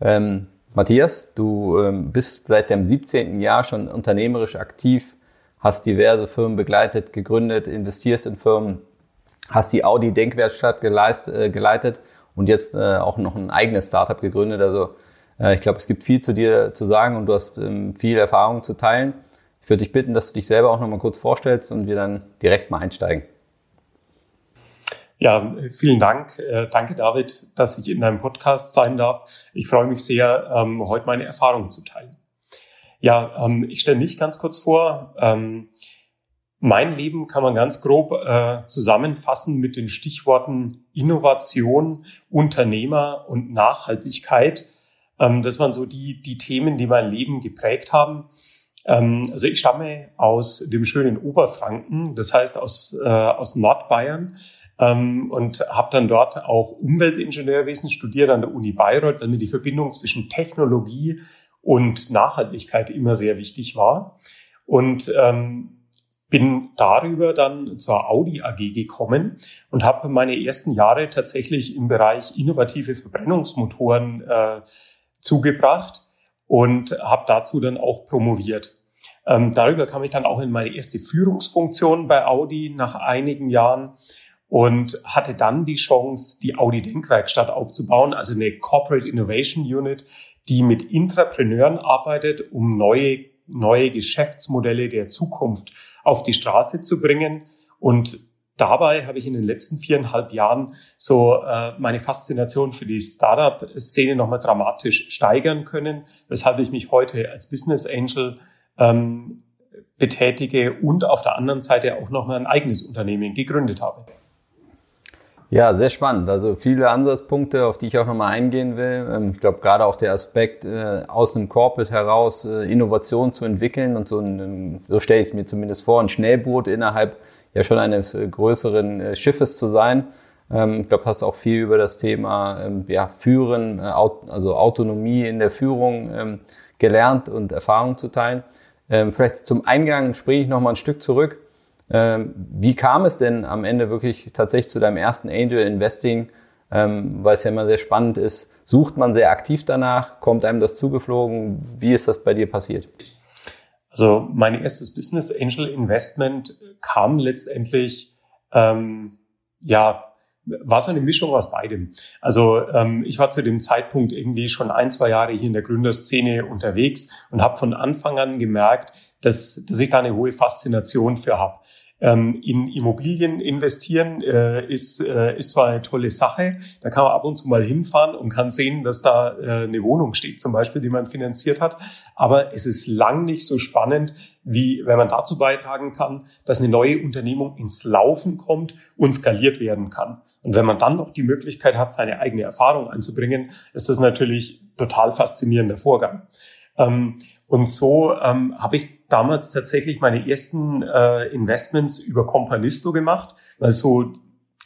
Ähm, Matthias, du ähm, bist seit dem 17. Jahr schon unternehmerisch aktiv, hast diverse Firmen begleitet, gegründet, investierst in Firmen, hast die Audi Denkwerkstatt geleist, äh, geleitet und jetzt äh, auch noch ein eigenes Startup gegründet. Also äh, ich glaube, es gibt viel zu dir zu sagen und du hast ähm, viel Erfahrung zu teilen. Ich würde dich bitten, dass du dich selber auch noch mal kurz vorstellst und wir dann direkt mal einsteigen. Ja, vielen Dank. Äh, danke, David, dass ich in deinem Podcast sein darf. Ich freue mich sehr, ähm, heute meine Erfahrungen zu teilen. Ja, ähm, ich stelle mich ganz kurz vor. Ähm, mein Leben kann man ganz grob äh, zusammenfassen mit den Stichworten Innovation, Unternehmer und Nachhaltigkeit. Das waren so die, die Themen, die mein Leben geprägt haben. Ähm, also ich stamme aus dem schönen Oberfranken, das heißt aus, äh, aus Nordbayern ähm, und habe dann dort auch Umweltingenieurwesen studiert an der Uni Bayreuth, weil mir die Verbindung zwischen Technologie und Nachhaltigkeit immer sehr wichtig war. Und ähm, bin darüber dann zur Audi AG gekommen und habe meine ersten Jahre tatsächlich im Bereich innovative Verbrennungsmotoren äh, zugebracht und habe dazu dann auch promoviert. Ähm, darüber kam ich dann auch in meine erste Führungsfunktion bei Audi nach einigen Jahren und hatte dann die Chance, die Audi Denkwerkstatt aufzubauen, also eine Corporate Innovation Unit, die mit Intrapreneuren arbeitet, um neue, neue Geschäftsmodelle der Zukunft auf die Straße zu bringen. Und dabei habe ich in den letzten viereinhalb Jahren so äh, meine Faszination für die Startup-Szene nochmal dramatisch steigern können, weshalb ich mich heute als Business Angel ähm, betätige und auf der anderen Seite auch nochmal ein eigenes Unternehmen gegründet habe. Ja, sehr spannend. Also viele Ansatzpunkte, auf die ich auch nochmal eingehen will. Ähm, ich glaube, gerade auch der Aspekt, äh, aus einem Corporate heraus äh, Innovation zu entwickeln und so, ein, so stelle ich es mir zumindest vor, ein Schnellboot innerhalb ja schon eines äh, größeren Schiffes zu sein. Ähm, ich glaube, hast auch viel über das Thema ähm, ja, Führen, also Autonomie in der Führung gelernt und Erfahrung zu teilen. Vielleicht zum Eingang springe ich nochmal ein Stück zurück. Ähm, wie kam es denn am Ende wirklich tatsächlich zu deinem ersten Angel Investing? Ähm, weil es ja immer sehr spannend ist. Sucht man sehr aktiv danach? Kommt einem das zugeflogen? Wie ist das bei dir passiert? Also mein erstes Business Angel Investment kam letztendlich ähm, ja war so eine Mischung aus beidem. Also ähm, ich war zu dem Zeitpunkt irgendwie schon ein, zwei Jahre hier in der Gründerszene unterwegs und habe von Anfang an gemerkt, dass, dass ich da eine hohe Faszination für habe. Ähm, in Immobilien investieren äh, ist, äh, ist zwar eine tolle Sache, da kann man ab und zu mal hinfahren und kann sehen, dass da äh, eine Wohnung steht, zum Beispiel, die man finanziert hat. Aber es ist lang nicht so spannend, wie wenn man dazu beitragen kann, dass eine neue Unternehmung ins Laufen kommt und skaliert werden kann. Und wenn man dann noch die Möglichkeit hat, seine eigene Erfahrung einzubringen, ist das natürlich total faszinierender Vorgang. Ähm, und so ähm, habe ich damals tatsächlich meine ersten äh, Investments über Companisto gemacht, weil so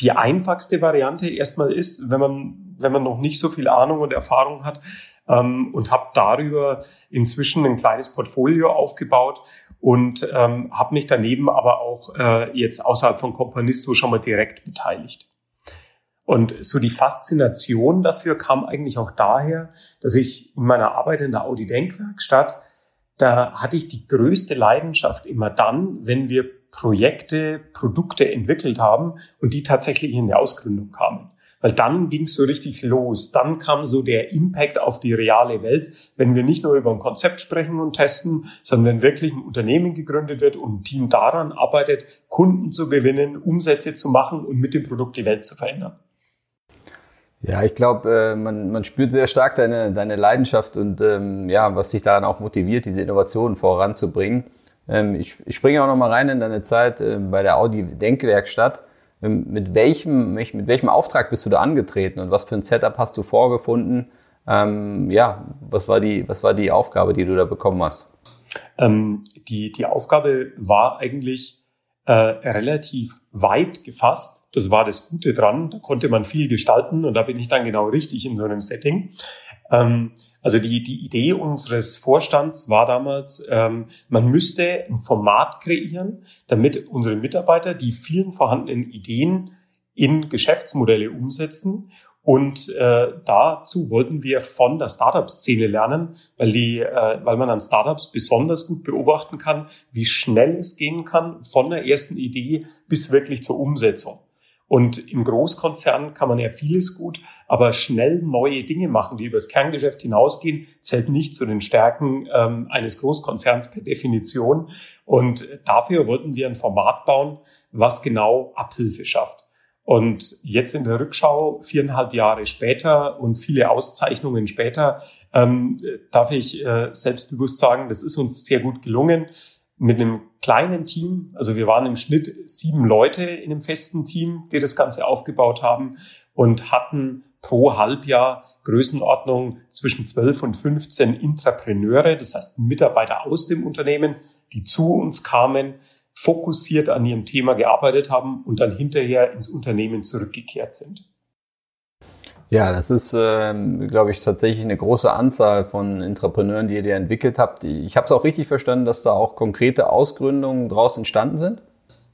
die einfachste Variante erstmal ist, wenn man, wenn man noch nicht so viel Ahnung und Erfahrung hat, ähm, und habe darüber inzwischen ein kleines Portfolio aufgebaut und ähm, habe mich daneben aber auch äh, jetzt außerhalb von Companisto schon mal direkt beteiligt. Und so die Faszination dafür kam eigentlich auch daher, dass ich in meiner Arbeit in der Audi Denkwerkstatt da hatte ich die größte Leidenschaft immer dann, wenn wir Projekte, Produkte entwickelt haben und die tatsächlich in die Ausgründung kamen. Weil dann ging es so richtig los. Dann kam so der Impact auf die reale Welt, wenn wir nicht nur über ein Konzept sprechen und testen, sondern wenn wirklich ein Unternehmen gegründet wird und ein Team daran arbeitet, Kunden zu gewinnen, Umsätze zu machen und mit dem Produkt die Welt zu verändern. Ja, ich glaube, äh, man, man spürt sehr stark deine, deine Leidenschaft und ähm, ja, was dich daran auch motiviert, diese Innovationen voranzubringen. Ähm, ich, ich springe auch noch mal rein in deine Zeit äh, bei der Audi Denkwerkstatt. Ähm, mit welchem, mit welchem Auftrag bist du da angetreten und was für ein Setup hast du vorgefunden? Ähm, ja, was war, die, was war die Aufgabe, die du da bekommen hast? Ähm, die, die Aufgabe war eigentlich äh, relativ weit gefasst. Das war das Gute dran. Da konnte man viel gestalten und da bin ich dann genau richtig in so einem Setting. Ähm, also die, die Idee unseres Vorstands war damals, ähm, man müsste ein Format kreieren, damit unsere Mitarbeiter die vielen vorhandenen Ideen in Geschäftsmodelle umsetzen und äh, dazu wollten wir von der Startup-Szene lernen, weil, die, äh, weil man an Startups besonders gut beobachten kann, wie schnell es gehen kann von der ersten Idee bis wirklich zur Umsetzung. Und im Großkonzern kann man ja vieles gut, aber schnell neue Dinge machen, die übers Kerngeschäft hinausgehen, zählt nicht zu den Stärken ähm, eines Großkonzerns per Definition. Und dafür wollten wir ein Format bauen, was genau Abhilfe schafft. Und jetzt in der Rückschau, viereinhalb Jahre später und viele Auszeichnungen später, ähm, darf ich äh, selbstbewusst sagen, das ist uns sehr gut gelungen. Mit einem kleinen Team, also wir waren im Schnitt sieben Leute in einem festen Team, die das Ganze aufgebaut haben und hatten pro Halbjahr Größenordnung zwischen 12 und 15 Intrapreneure, das heißt Mitarbeiter aus dem Unternehmen, die zu uns kamen, fokussiert an ihrem Thema gearbeitet haben und dann hinterher ins Unternehmen zurückgekehrt sind. Ja, das ist, ähm, glaube ich, tatsächlich eine große Anzahl von Entrepreneuren, die ihr entwickelt habt. Ich habe es auch richtig verstanden, dass da auch konkrete Ausgründungen daraus entstanden sind?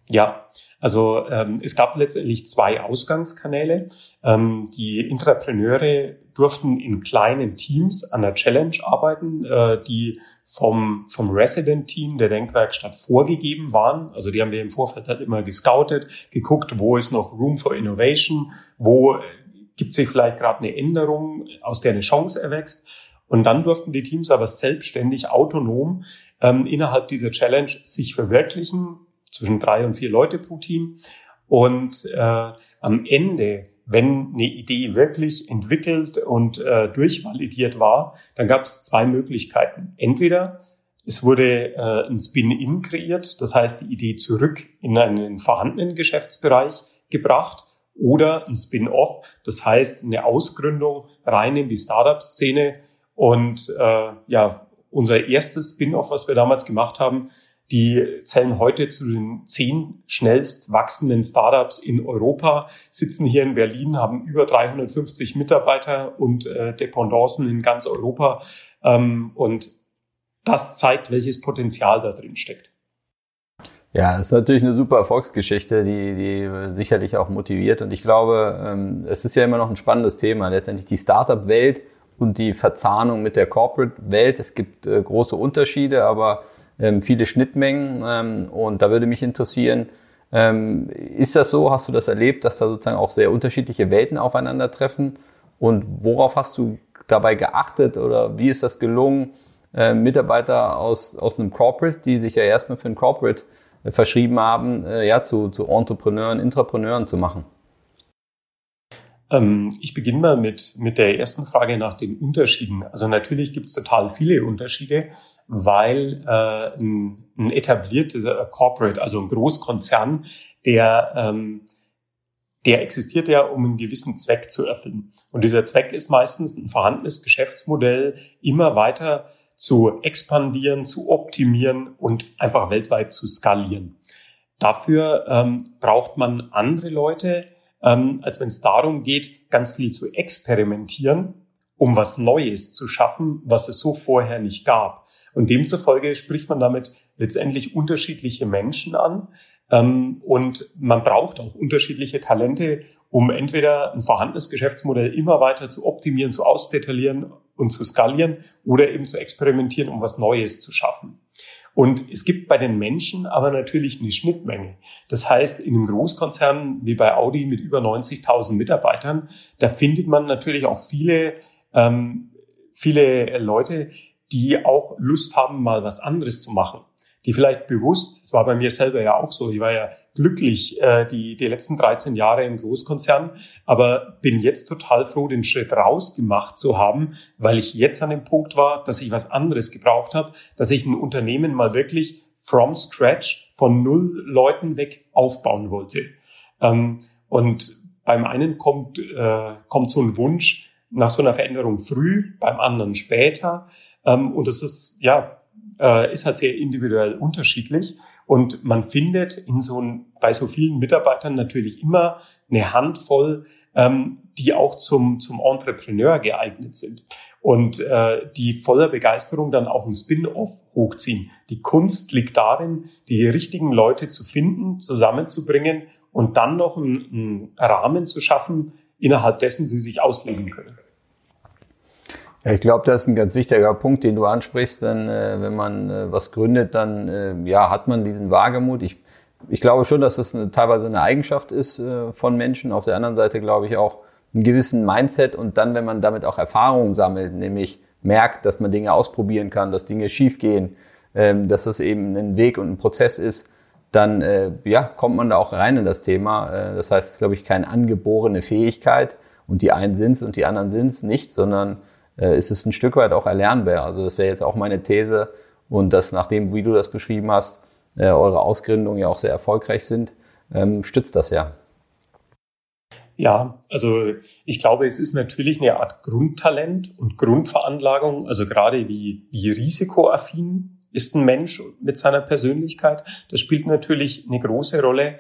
Ja, also ähm, es gab letztendlich zwei Ausgangskanäle. Ähm, die Intrapreneure durften in kleinen Teams an der Challenge arbeiten, äh, die vom, vom Resident-Team der Denkwerkstatt vorgegeben waren. Also die haben wir im Vorfeld halt immer gescoutet, geguckt, wo ist noch Room for Innovation, wo gibt sich vielleicht gerade eine Änderung, aus der eine Chance erwächst. Und dann durften die Teams aber selbstständig, autonom ähm, innerhalb dieser Challenge sich verwirklichen, zwischen drei und vier Leute pro Team. Und äh, am Ende, wenn eine Idee wirklich entwickelt und äh, durchvalidiert war, dann gab es zwei Möglichkeiten. Entweder es wurde äh, ein Spin-in kreiert, das heißt die Idee zurück in einen vorhandenen Geschäftsbereich gebracht, oder ein Spin-off, das heißt eine Ausgründung rein in die Startup-Szene. Und äh, ja, unser erstes Spin-off, was wir damals gemacht haben, die zählen heute zu den zehn schnellst wachsenden Startups in Europa, sitzen hier in Berlin, haben über 350 Mitarbeiter und äh, Dependancen in ganz Europa. Ähm, und das zeigt, welches Potenzial da drin steckt. Ja, ist natürlich eine super Erfolgsgeschichte, die, die sicherlich auch motiviert. Und ich glaube, ähm, es ist ja immer noch ein spannendes Thema. Letztendlich die Startup-Welt und die Verzahnung mit der Corporate-Welt. Es gibt äh, große Unterschiede, aber viele Schnittmengen. Ähm, und da würde mich interessieren, ähm, ist das so? Hast du das erlebt, dass da sozusagen auch sehr unterschiedliche Welten aufeinandertreffen? Und worauf hast du dabei geachtet oder wie ist das gelungen, Mitarbeiter aus, aus einem Corporate, die sich ja erstmal für ein Corporate äh, verschrieben haben, äh, ja, zu, zu Entrepreneuren, Intrapreneuren zu machen? Ähm, ich beginne mal mit, mit der ersten Frage nach den Unterschieden. Also natürlich gibt es total viele Unterschiede, weil äh, ein, ein etablierter Corporate, also ein Großkonzern, der ähm, der existiert ja, um einen gewissen Zweck zu erfüllen. Und dieser Zweck ist meistens ein vorhandenes Geschäftsmodell immer weiter zu expandieren, zu optimieren und einfach weltweit zu skalieren. Dafür ähm, braucht man andere Leute, ähm, als wenn es darum geht, ganz viel zu experimentieren, um was Neues zu schaffen, was es so vorher nicht gab. Und demzufolge spricht man damit letztendlich unterschiedliche Menschen an. Ähm, und man braucht auch unterschiedliche Talente, um entweder ein vorhandenes Geschäftsmodell immer weiter zu optimieren, zu ausdetaillieren und zu skalieren oder eben zu experimentieren, um was Neues zu schaffen. Und es gibt bei den Menschen aber natürlich eine Schnittmenge. Das heißt, in einem Großkonzern wie bei Audi mit über 90.000 Mitarbeitern, da findet man natürlich auch viele, ähm, viele Leute, die auch Lust haben, mal was anderes zu machen die vielleicht bewusst, es war bei mir selber ja auch so, ich war ja glücklich äh, die, die letzten 13 Jahre im Großkonzern, aber bin jetzt total froh, den Schritt rausgemacht zu haben, weil ich jetzt an dem Punkt war, dass ich was anderes gebraucht habe, dass ich ein Unternehmen mal wirklich from scratch von null Leuten weg aufbauen wollte. Ähm, und beim einen kommt, äh, kommt so ein Wunsch, nach so einer Veränderung früh, beim anderen später. Ähm, und das ist, ja, äh, ist halt sehr individuell unterschiedlich. Und man findet in so ein, bei so vielen Mitarbeitern natürlich immer eine Handvoll, ähm, die auch zum, zum Entrepreneur geeignet sind und äh, die voller Begeisterung dann auch ein Spin-off hochziehen. Die Kunst liegt darin, die richtigen Leute zu finden, zusammenzubringen und dann noch einen, einen Rahmen zu schaffen, innerhalb dessen sie sich ausleben können. Ja, ich glaube, das ist ein ganz wichtiger Punkt, den du ansprichst. Denn äh, wenn man äh, was gründet, dann äh, ja, hat man diesen Wagemut. Ich, ich glaube schon, dass das eine, teilweise eine Eigenschaft ist äh, von Menschen. Auf der anderen Seite glaube ich auch einen gewissen Mindset und dann, wenn man damit auch Erfahrungen sammelt, nämlich merkt, dass man Dinge ausprobieren kann, dass Dinge schiefgehen, ähm, dass das eben ein Weg und ein Prozess ist, dann äh, ja, kommt man da auch rein in das Thema. Äh, das heißt, glaube ich, keine angeborene Fähigkeit und die einen sind's und die anderen sind's nicht, sondern äh, ist es ein Stück weit auch erlernbar. Also das wäre jetzt auch meine These und dass nachdem, wie du das beschrieben hast, äh, eure Ausgründungen ja auch sehr erfolgreich sind, ähm, stützt das ja. Ja, also ich glaube, es ist natürlich eine Art Grundtalent und Grundveranlagung, also gerade wie, wie risikoaffin ist ein Mensch mit seiner Persönlichkeit. Das spielt natürlich eine große Rolle.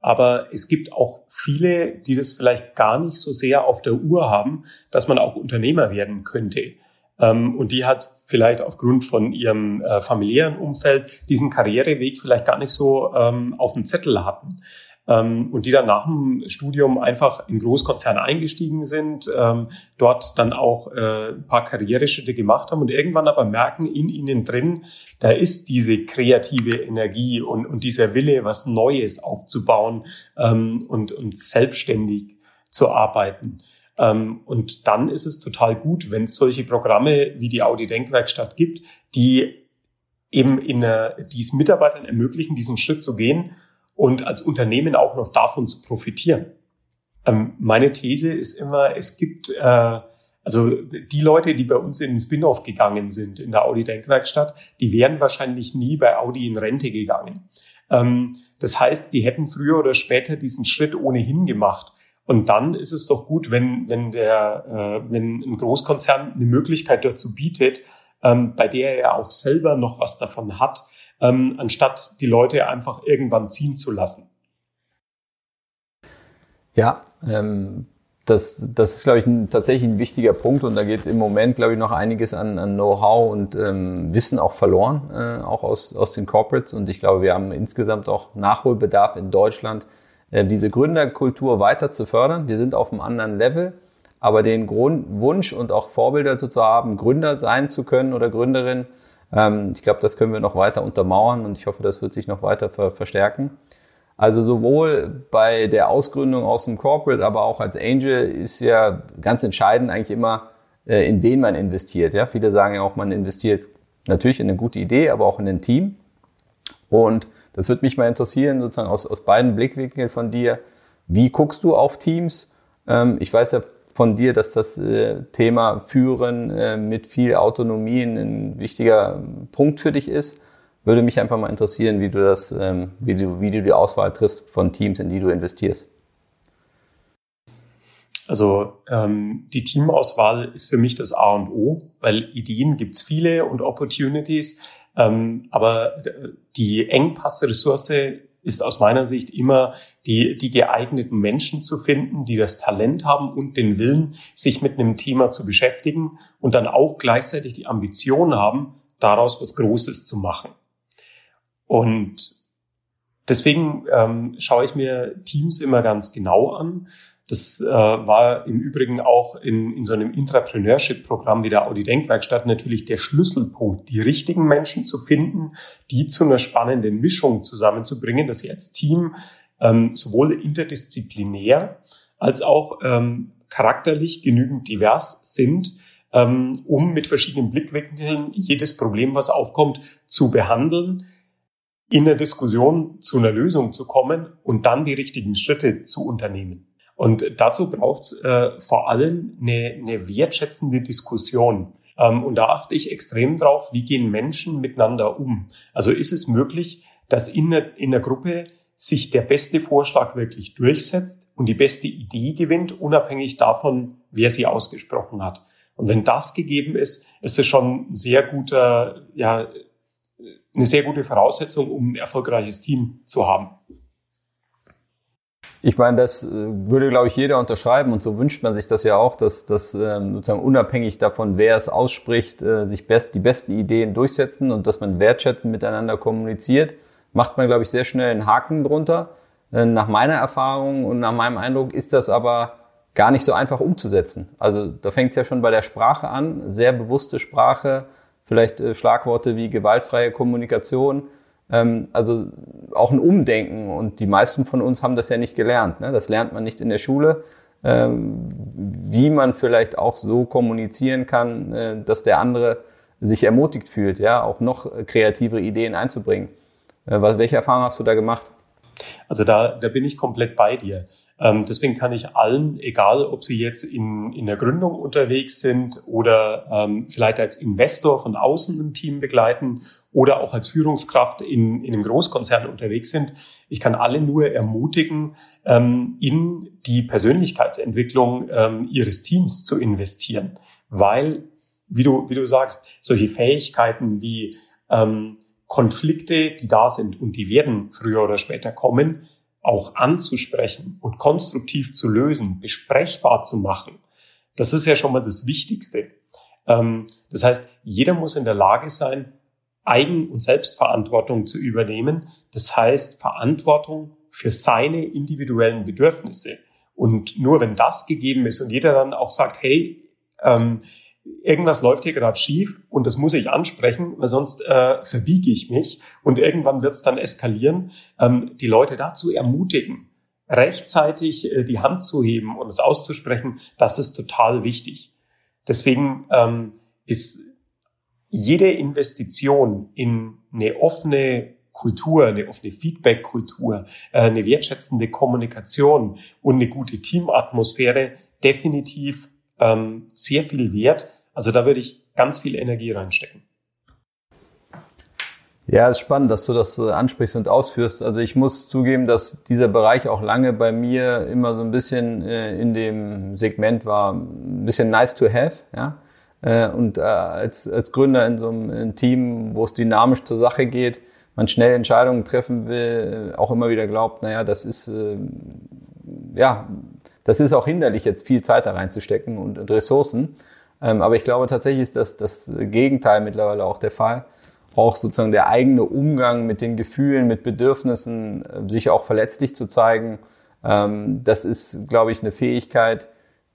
Aber es gibt auch viele, die das vielleicht gar nicht so sehr auf der Uhr haben, dass man auch Unternehmer werden könnte. Ähm, und die hat vielleicht aufgrund von ihrem äh, familiären Umfeld diesen Karriereweg vielleicht gar nicht so ähm, auf dem Zettel hatten und die dann nach dem Studium einfach in Großkonzerne eingestiegen sind, ähm, dort dann auch äh, ein paar Karriereschritte gemacht haben und irgendwann aber merken in ihnen drin, da ist diese kreative Energie und, und dieser Wille, was Neues aufzubauen ähm, und, und selbstständig zu arbeiten. Ähm, und dann ist es total gut, wenn es solche Programme wie die Audi Denkwerkstatt gibt, die eben in, die es Mitarbeitern ermöglichen, diesen Schritt zu gehen und als Unternehmen auch noch davon zu profitieren. Ähm, meine These ist immer, es gibt äh, also die Leute, die bei uns in den Spin-off gegangen sind in der Audi Denkwerkstatt, die wären wahrscheinlich nie bei Audi in Rente gegangen. Ähm, das heißt, die hätten früher oder später diesen Schritt ohnehin gemacht. Und dann ist es doch gut, wenn, wenn, der, äh, wenn ein Großkonzern eine Möglichkeit dazu bietet, ähm, bei der er auch selber noch was davon hat, ähm, anstatt die Leute einfach irgendwann ziehen zu lassen. Ja, ähm, das, das ist, glaube ich, ein, tatsächlich ein wichtiger Punkt und da geht im Moment, glaube ich, noch einiges an, an Know-how und ähm, Wissen auch verloren, äh, auch aus, aus den Corporates und ich glaube, wir haben insgesamt auch Nachholbedarf in Deutschland, äh, diese Gründerkultur weiter zu fördern. Wir sind auf einem anderen Level, aber den Grund, Wunsch und auch Vorbilder zu haben, Gründer sein zu können oder Gründerin, ich glaube, das können wir noch weiter untermauern und ich hoffe, das wird sich noch weiter ver verstärken. Also sowohl bei der Ausgründung aus dem Corporate, aber auch als Angel ist ja ganz entscheidend eigentlich immer, äh, in wen man investiert. Ja, viele sagen ja auch, man investiert natürlich in eine gute Idee, aber auch in ein Team. Und das würde mich mal interessieren, sozusagen aus, aus beiden Blickwinkeln von dir. Wie guckst du auf Teams? Ähm, ich weiß ja von dir, dass das äh, Thema Führen äh, mit viel Autonomie ein wichtiger Punkt für dich ist. Würde mich einfach mal interessieren, wie du das, ähm, wie du, wie du die Auswahl triffst von Teams, in die du investierst. Also ähm, die Teamauswahl ist für mich das A und O, weil Ideen gibt's viele und Opportunities, ähm, aber die Engpassressource ist aus meiner Sicht immer die, die geeigneten Menschen zu finden, die das Talent haben und den Willen, sich mit einem Thema zu beschäftigen und dann auch gleichzeitig die Ambition haben, daraus was Großes zu machen. Und deswegen ähm, schaue ich mir Teams immer ganz genau an das äh, war im Übrigen auch in, in so einem Intrapreneurship-Programm wie der Audi Denkwerkstatt natürlich der Schlüsselpunkt, die richtigen Menschen zu finden, die zu einer spannenden Mischung zusammenzubringen, dass sie als Team ähm, sowohl interdisziplinär als auch ähm, charakterlich genügend divers sind, ähm, um mit verschiedenen Blickwinkeln jedes Problem, was aufkommt, zu behandeln, in der Diskussion zu einer Lösung zu kommen und dann die richtigen Schritte zu unternehmen. Und dazu braucht es äh, vor allem eine, eine wertschätzende Diskussion. Ähm, und da achte ich extrem drauf, wie gehen Menschen miteinander um. Also ist es möglich, dass in der, in der Gruppe sich der beste Vorschlag wirklich durchsetzt und die beste Idee gewinnt, unabhängig davon, wer sie ausgesprochen hat. Und wenn das gegeben ist, ist es schon ein sehr guter, ja, eine sehr gute Voraussetzung, um ein erfolgreiches Team zu haben. Ich meine, das äh, würde, glaube ich, jeder unterschreiben und so wünscht man sich das ja auch, dass, dass ähm, sozusagen unabhängig davon, wer es ausspricht, äh, sich best, die besten Ideen durchsetzen und dass man wertschätzend miteinander kommuniziert, macht man, glaube ich, sehr schnell einen Haken drunter. Äh, nach meiner Erfahrung und nach meinem Eindruck ist das aber gar nicht so einfach umzusetzen. Also da fängt es ja schon bei der Sprache an, sehr bewusste Sprache, vielleicht Schlagworte wie gewaltfreie Kommunikation, also auch ein Umdenken. Und die meisten von uns haben das ja nicht gelernt. Ne? Das lernt man nicht in der Schule, ähm, wie man vielleicht auch so kommunizieren kann, äh, dass der andere sich ermutigt fühlt, ja, auch noch kreativere Ideen einzubringen. Äh, welche Erfahrungen hast du da gemacht? Also da, da bin ich komplett bei dir. Ähm, deswegen kann ich allen, egal ob sie jetzt in, in der Gründung unterwegs sind oder ähm, vielleicht als Investor von außen ein Team begleiten oder auch als Führungskraft in, in einem Großkonzern unterwegs sind, ich kann alle nur ermutigen, ähm, in die Persönlichkeitsentwicklung ähm, ihres Teams zu investieren. Weil, wie du, wie du sagst, solche Fähigkeiten wie ähm, Konflikte, die da sind und die werden früher oder später kommen, auch anzusprechen und konstruktiv zu lösen, besprechbar zu machen, das ist ja schon mal das Wichtigste. Ähm, das heißt, jeder muss in der Lage sein, Eigen- und Selbstverantwortung zu übernehmen. Das heißt, Verantwortung für seine individuellen Bedürfnisse. Und nur wenn das gegeben ist und jeder dann auch sagt, hey, ähm, irgendwas läuft hier gerade schief und das muss ich ansprechen, weil sonst äh, verbiege ich mich und irgendwann wird es dann eskalieren, ähm, die Leute dazu ermutigen, rechtzeitig äh, die Hand zu heben und es auszusprechen, das ist total wichtig. Deswegen ähm, ist jede Investition in eine offene Kultur, eine offene Feedback-Kultur, äh, eine wertschätzende Kommunikation und eine gute Teamatmosphäre definitiv ähm, sehr viel wert. Also da würde ich ganz viel Energie reinstecken. Ja, ist spannend, dass du das ansprichst und ausführst. Also ich muss zugeben, dass dieser Bereich auch lange bei mir immer so ein bisschen äh, in dem Segment war, ein bisschen nice to have. Ja? Äh, und äh, als, als Gründer in so einem Team, wo es dynamisch zur Sache geht, man schnell Entscheidungen treffen will, auch immer wieder glaubt, naja, das ist ja das ist auch hinderlich, jetzt viel Zeit da reinzustecken und, und Ressourcen. Ähm, aber ich glaube tatsächlich ist das das Gegenteil mittlerweile auch der Fall. Auch sozusagen der eigene Umgang mit den Gefühlen, mit Bedürfnissen, äh, sich auch verletzlich zu zeigen, ähm, das ist, glaube ich, eine Fähigkeit,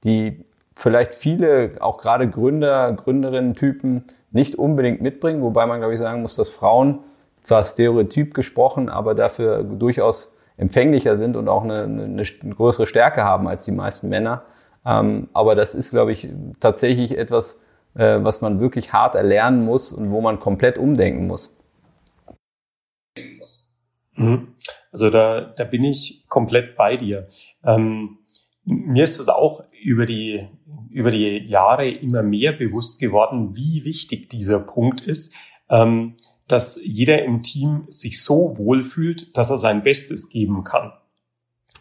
die vielleicht viele, auch gerade Gründer, Gründerinnen-Typen nicht unbedingt mitbringen, wobei man, glaube ich, sagen muss, dass Frauen zwar stereotyp gesprochen, aber dafür durchaus empfänglicher sind und auch eine, eine, eine größere Stärke haben als die meisten Männer. Ähm, aber das ist, glaube ich, tatsächlich etwas, äh, was man wirklich hart erlernen muss und wo man komplett umdenken muss. Mhm. Also da, da bin ich komplett bei dir. Ähm, mir ist es auch über die, über die Jahre immer mehr bewusst geworden, wie wichtig dieser Punkt ist. Ähm, dass jeder im Team sich so wohlfühlt, dass er sein Bestes geben kann.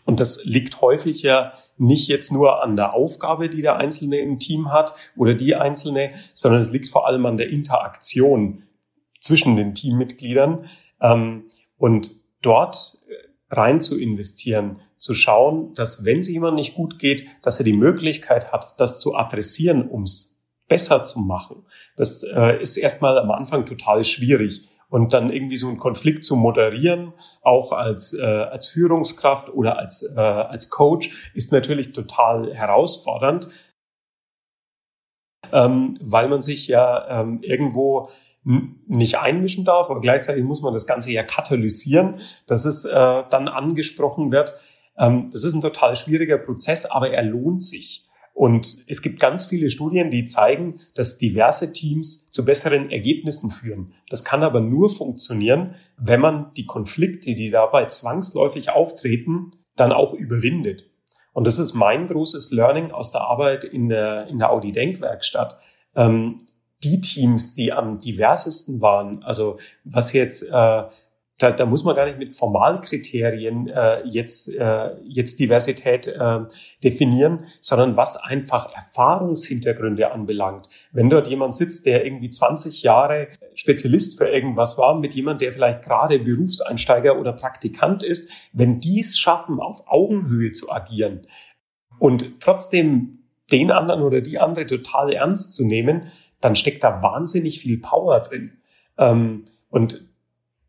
Und das liegt häufig ja nicht jetzt nur an der Aufgabe, die der Einzelne im Team hat oder die Einzelne, sondern es liegt vor allem an der Interaktion zwischen den Teammitgliedern. Ähm, und dort rein zu investieren, zu schauen, dass wenn es jemand nicht gut geht, dass er die Möglichkeit hat, das zu adressieren, um es besser zu machen. Das äh, ist erstmal am Anfang total schwierig. Und dann irgendwie so einen Konflikt zu moderieren, auch als, äh, als Führungskraft oder als, äh, als Coach, ist natürlich total herausfordernd, ähm, weil man sich ja ähm, irgendwo nicht einmischen darf, aber gleichzeitig muss man das Ganze ja katalysieren, dass es äh, dann angesprochen wird. Ähm, das ist ein total schwieriger Prozess, aber er lohnt sich. Und es gibt ganz viele Studien, die zeigen, dass diverse Teams zu besseren Ergebnissen führen. Das kann aber nur funktionieren, wenn man die Konflikte, die dabei zwangsläufig auftreten, dann auch überwindet. Und das ist mein großes Learning aus der Arbeit in der, in der Audi Denkwerkstatt. Ähm, die Teams, die am diversesten waren, also was jetzt äh, da, da muss man gar nicht mit Formalkriterien äh, jetzt, äh, jetzt Diversität äh, definieren, sondern was einfach Erfahrungshintergründe anbelangt. Wenn dort jemand sitzt, der irgendwie 20 Jahre Spezialist für irgendwas war, mit jemand, der vielleicht gerade Berufseinsteiger oder Praktikant ist, wenn die es schaffen, auf Augenhöhe zu agieren und trotzdem den anderen oder die andere total ernst zu nehmen, dann steckt da wahnsinnig viel Power drin. Ähm, und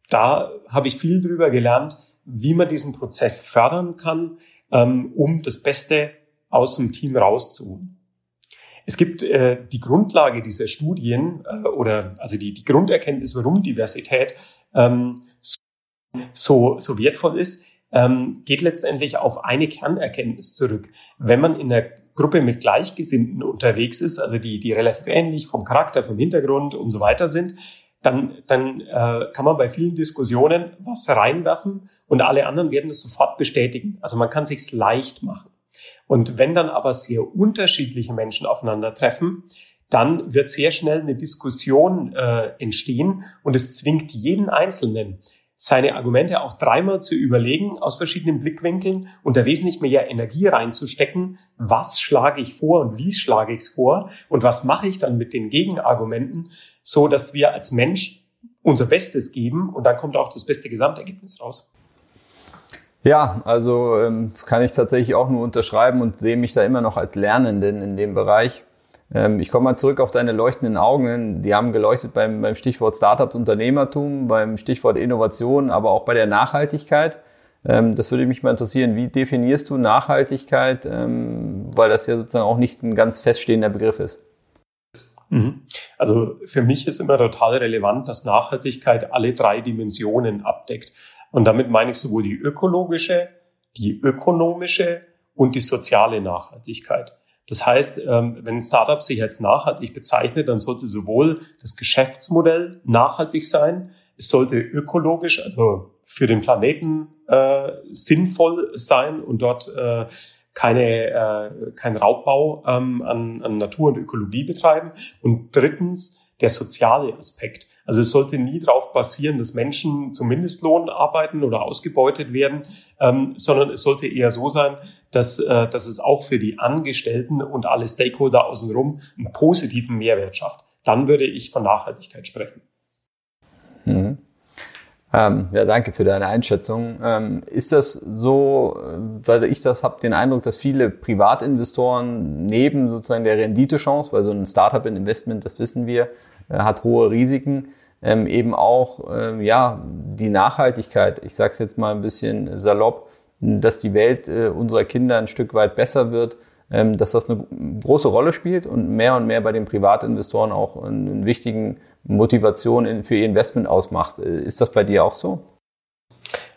da habe ich viel drüber gelernt, wie man diesen Prozess fördern kann, ähm, um das Beste aus dem Team rauszuholen. Es gibt äh, die Grundlage dieser Studien äh, oder also die, die Grunderkenntnis, warum Diversität ähm, so, so wertvoll ist, ähm, geht letztendlich auf eine Kernerkenntnis zurück. Wenn man in der Gruppe mit Gleichgesinnten unterwegs ist, also die, die relativ ähnlich vom Charakter, vom Hintergrund und so weiter sind, dann, dann äh, kann man bei vielen Diskussionen was reinwerfen und alle anderen werden es sofort bestätigen. Also man kann sich's leicht machen. Und wenn dann aber sehr unterschiedliche Menschen aufeinandertreffen, dann wird sehr schnell eine Diskussion äh, entstehen und es zwingt jeden Einzelnen, seine Argumente auch dreimal zu überlegen aus verschiedenen Blickwinkeln und da wesentlich mehr Energie reinzustecken. Was schlage ich vor und wie schlage ich es vor und was mache ich dann mit den Gegenargumenten, so dass wir als Mensch unser Bestes geben und dann kommt auch das beste Gesamtergebnis raus. Ja, also ähm, kann ich tatsächlich auch nur unterschreiben und sehe mich da immer noch als Lernenden in dem Bereich. Ähm, ich komme mal zurück auf deine leuchtenden Augen. Die haben geleuchtet beim, beim Stichwort Startups, Unternehmertum, beim Stichwort Innovation, aber auch bei der Nachhaltigkeit. Ähm, das würde mich mal interessieren. Wie definierst du Nachhaltigkeit? Ähm, weil das ja sozusagen auch nicht ein ganz feststehender Begriff ist. Mhm. Also für mich ist immer total relevant, dass Nachhaltigkeit alle drei Dimensionen abdeckt. Und damit meine ich sowohl die ökologische, die ökonomische und die soziale Nachhaltigkeit. Das heißt, ähm, wenn ein Startup sich als nachhaltig bezeichnet, dann sollte sowohl das Geschäftsmodell nachhaltig sein, es sollte ökologisch, also für den Planeten äh, sinnvoll sein und dort äh, keine, äh, kein Raubbau ähm, an, an Natur und Ökologie betreiben. Und drittens der soziale Aspekt. Also es sollte nie darauf basieren, dass Menschen zum Mindestlohn arbeiten oder ausgebeutet werden, ähm, sondern es sollte eher so sein, dass, äh, dass es auch für die Angestellten und alle Stakeholder außenrum einen positiven Mehrwert schafft. Dann würde ich von Nachhaltigkeit sprechen. Mhm. Ähm, ja, danke für deine Einschätzung. Ähm, ist das so, äh, weil ich das habe den Eindruck, dass viele Privatinvestoren neben sozusagen der Renditechance, weil so ein Startup-Investment, das wissen wir, äh, hat hohe Risiken, ähm, eben auch ähm, ja die Nachhaltigkeit. Ich sage es jetzt mal ein bisschen salopp, dass die Welt äh, unserer Kinder ein Stück weit besser wird, dass das eine große Rolle spielt und mehr und mehr bei den Privatinvestoren auch einen wichtigen Motivation für ihr Investment ausmacht. Äh, ist das bei dir auch so?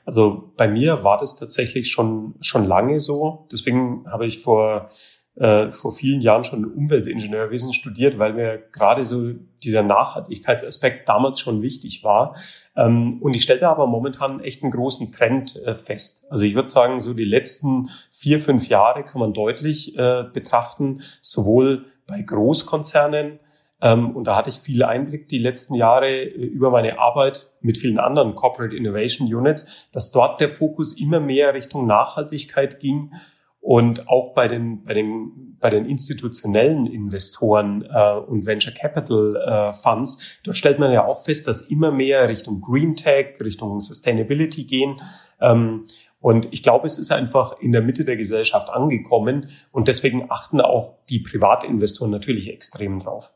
Also bei mir war das tatsächlich schon, schon lange so. Deswegen habe ich vor äh, vor vielen Jahren schon Umweltingenieurwesen studiert, weil mir gerade so dieser Nachhaltigkeitsaspekt damals schon wichtig war. Ähm, und ich stellte aber momentan echt einen großen Trend äh, fest. Also ich würde sagen, so die letzten vier, fünf Jahre kann man deutlich äh, betrachten, sowohl bei Großkonzernen, ähm, und da hatte ich viel Einblick die letzten Jahre äh, über meine Arbeit mit vielen anderen Corporate Innovation Units, dass dort der Fokus immer mehr Richtung Nachhaltigkeit ging und auch bei den, bei den, bei den institutionellen Investoren äh, und Venture Capital äh, Funds, da stellt man ja auch fest, dass immer mehr Richtung Green Tech, Richtung Sustainability gehen. Ähm, und ich glaube, es ist einfach in der Mitte der Gesellschaft angekommen und deswegen achten auch die Privatinvestoren natürlich extrem drauf.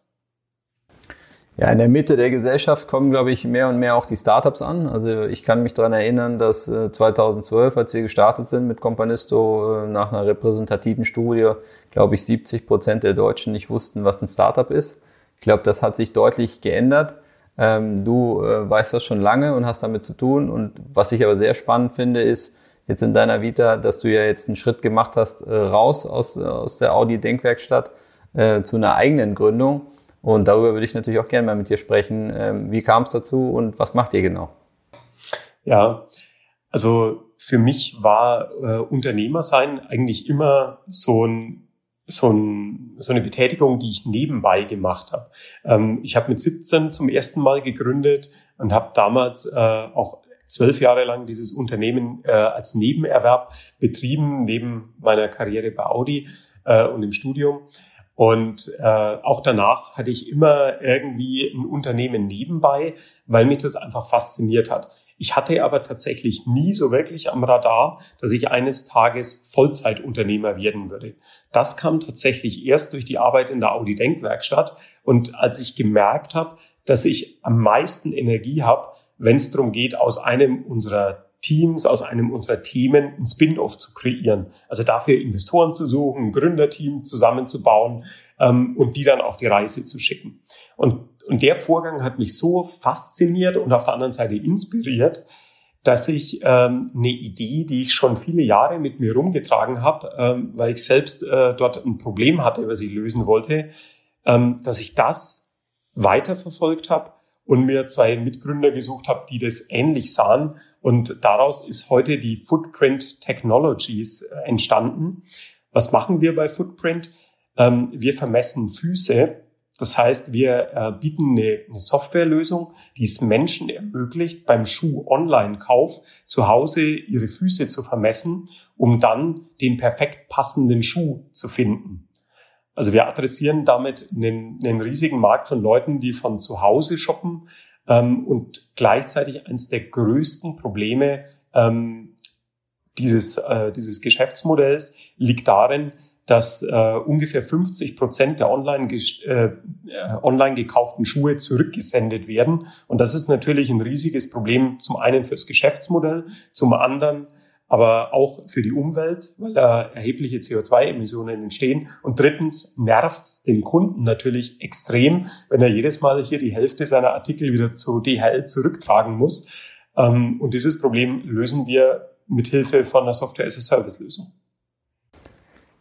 Ja, in der Mitte der Gesellschaft kommen, glaube ich, mehr und mehr auch die Startups an. Also ich kann mich daran erinnern, dass 2012, äh, als wir gestartet sind mit Companisto, äh, nach einer repräsentativen Studie, glaube ich, 70 Prozent der Deutschen nicht wussten, was ein Startup ist. Ich glaube, das hat sich deutlich geändert. Ähm, du äh, weißt das schon lange und hast damit zu tun. Und was ich aber sehr spannend finde, ist jetzt in deiner Vita, dass du ja jetzt einen Schritt gemacht hast, raus aus, aus der Audi-Denkwerkstatt zu einer eigenen Gründung und darüber würde ich natürlich auch gerne mal mit dir sprechen. Ähm, wie kam es dazu und was macht ihr genau? Ja, also für mich war äh, Unternehmer sein eigentlich immer so ein so, ein, so eine Betätigung, die ich nebenbei gemacht habe. Ähm, ich habe mit 17 zum ersten Mal gegründet und habe damals äh, auch zwölf Jahre lang dieses Unternehmen äh, als Nebenerwerb betrieben, neben meiner Karriere bei Audi äh, und im Studium. Und äh, auch danach hatte ich immer irgendwie ein Unternehmen nebenbei, weil mich das einfach fasziniert hat. Ich hatte aber tatsächlich nie so wirklich am Radar, dass ich eines Tages Vollzeitunternehmer werden würde. Das kam tatsächlich erst durch die Arbeit in der Audi Denkwerkstatt. Und als ich gemerkt habe, dass ich am meisten Energie habe, wenn es darum geht, aus einem unserer Teams aus einem unserer Themen ein Spin-off zu kreieren. Also dafür Investoren zu suchen, ein Gründerteam zusammenzubauen ähm, und die dann auf die Reise zu schicken. Und, und der Vorgang hat mich so fasziniert und auf der anderen Seite inspiriert, dass ich ähm, eine Idee, die ich schon viele Jahre mit mir rumgetragen habe, ähm, weil ich selbst äh, dort ein Problem hatte, was ich lösen wollte, ähm, dass ich das weiterverfolgt habe und mir zwei Mitgründer gesucht habe, die das ähnlich sahen. Und daraus ist heute die Footprint Technologies äh, entstanden. Was machen wir bei Footprint? Ähm, wir vermessen Füße. Das heißt, wir äh, bieten eine, eine Softwarelösung, die es Menschen ermöglicht, beim Schuh-Online-Kauf zu Hause ihre Füße zu vermessen, um dann den perfekt passenden Schuh zu finden. Also wir adressieren damit einen, einen riesigen Markt von Leuten, die von zu Hause shoppen ähm, und gleichzeitig eines der größten Probleme ähm, dieses, äh, dieses Geschäftsmodells liegt darin, dass äh, ungefähr 50 Prozent der online, äh, online gekauften Schuhe zurückgesendet werden. Und das ist natürlich ein riesiges Problem, zum einen fürs Geschäftsmodell, zum anderen aber auch für die Umwelt, weil da erhebliche CO2-Emissionen entstehen. Und drittens nervt's den Kunden natürlich extrem, wenn er jedes Mal hier die Hälfte seiner Artikel wieder zu DHL zurücktragen muss. Ähm, und dieses Problem lösen wir mit Hilfe von einer Software-as-a-Service-Lösung.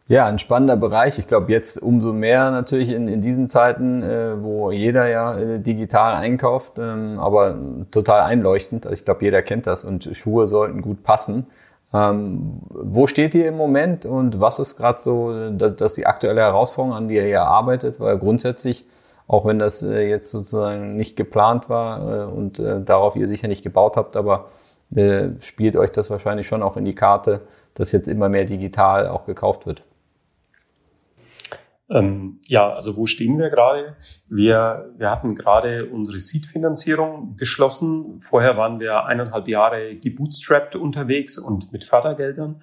Ja, ein spannender Bereich. Ich glaube, jetzt umso mehr natürlich in, in diesen Zeiten, äh, wo jeder ja äh, digital einkauft, ähm, aber total einleuchtend. Also ich glaube, jeder kennt das und Schuhe sollten gut passen. Ähm, wo steht ihr im Moment und was ist gerade so das, das die aktuelle Herausforderung, an der ihr arbeitet? Weil grundsätzlich, auch wenn das äh, jetzt sozusagen nicht geplant war äh, und äh, darauf ihr sicher nicht gebaut habt, aber spielt euch das wahrscheinlich schon auch in die Karte, dass jetzt immer mehr digital auch gekauft wird. Ähm, ja, also wo stehen wir gerade? Wir, wir hatten gerade unsere Seed-Finanzierung geschlossen. Vorher waren wir eineinhalb Jahre gebootstrapped unterwegs und mit Fördergeldern.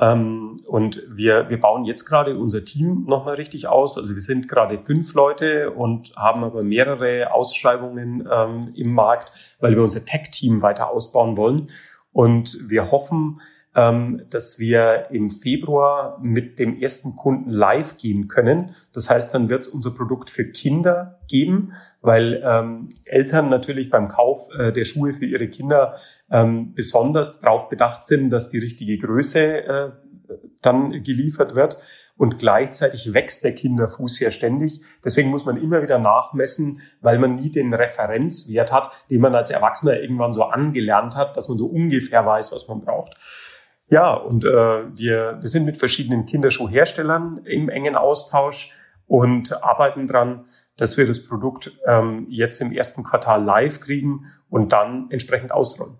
Ähm, und wir, wir bauen jetzt gerade unser Team nochmal richtig aus. Also wir sind gerade fünf Leute und haben aber mehrere Ausschreibungen ähm, im Markt, weil wir unser Tech-Team weiter ausbauen wollen. Und wir hoffen, ähm, dass wir im Februar mit dem ersten Kunden live gehen können. Das heißt, dann wird es unser Produkt für Kinder geben, weil ähm, Eltern natürlich beim Kauf äh, der Schuhe für ihre Kinder ähm, besonders darauf bedacht sind, dass die richtige Größe äh, dann geliefert wird. Und gleichzeitig wächst der Kinderfuß ja ständig. Deswegen muss man immer wieder nachmessen, weil man nie den Referenzwert hat, den man als Erwachsener irgendwann so angelernt hat, dass man so ungefähr weiß, was man braucht. Ja, und äh, wir, wir sind mit verschiedenen Kinderschuhherstellern im engen Austausch und arbeiten dran, dass wir das Produkt ähm, jetzt im ersten Quartal live kriegen und dann entsprechend ausrollen.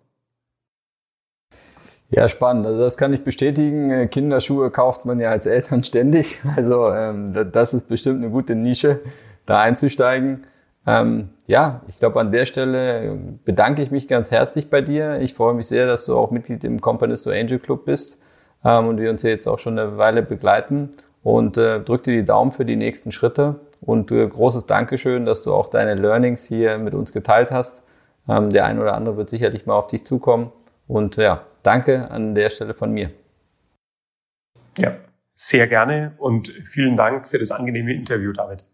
Ja, spannend. Also das kann ich bestätigen. Äh, Kinderschuhe kauft man ja als Eltern ständig. Also ähm, das ist bestimmt eine gute Nische, da einzusteigen. Ähm, ja, ich glaube, an der Stelle bedanke ich mich ganz herzlich bei dir. Ich freue mich sehr, dass du auch Mitglied im Companisto Angel Club bist ähm, und wir uns hier jetzt auch schon eine Weile begleiten. Und äh, drück dir die Daumen für die nächsten Schritte. Und äh, großes Dankeschön, dass du auch deine Learnings hier mit uns geteilt hast. Ähm, der ein oder andere wird sicherlich mal auf dich zukommen. Und ja, danke an der Stelle von mir. Ja, sehr gerne und vielen Dank für das angenehme Interview, David.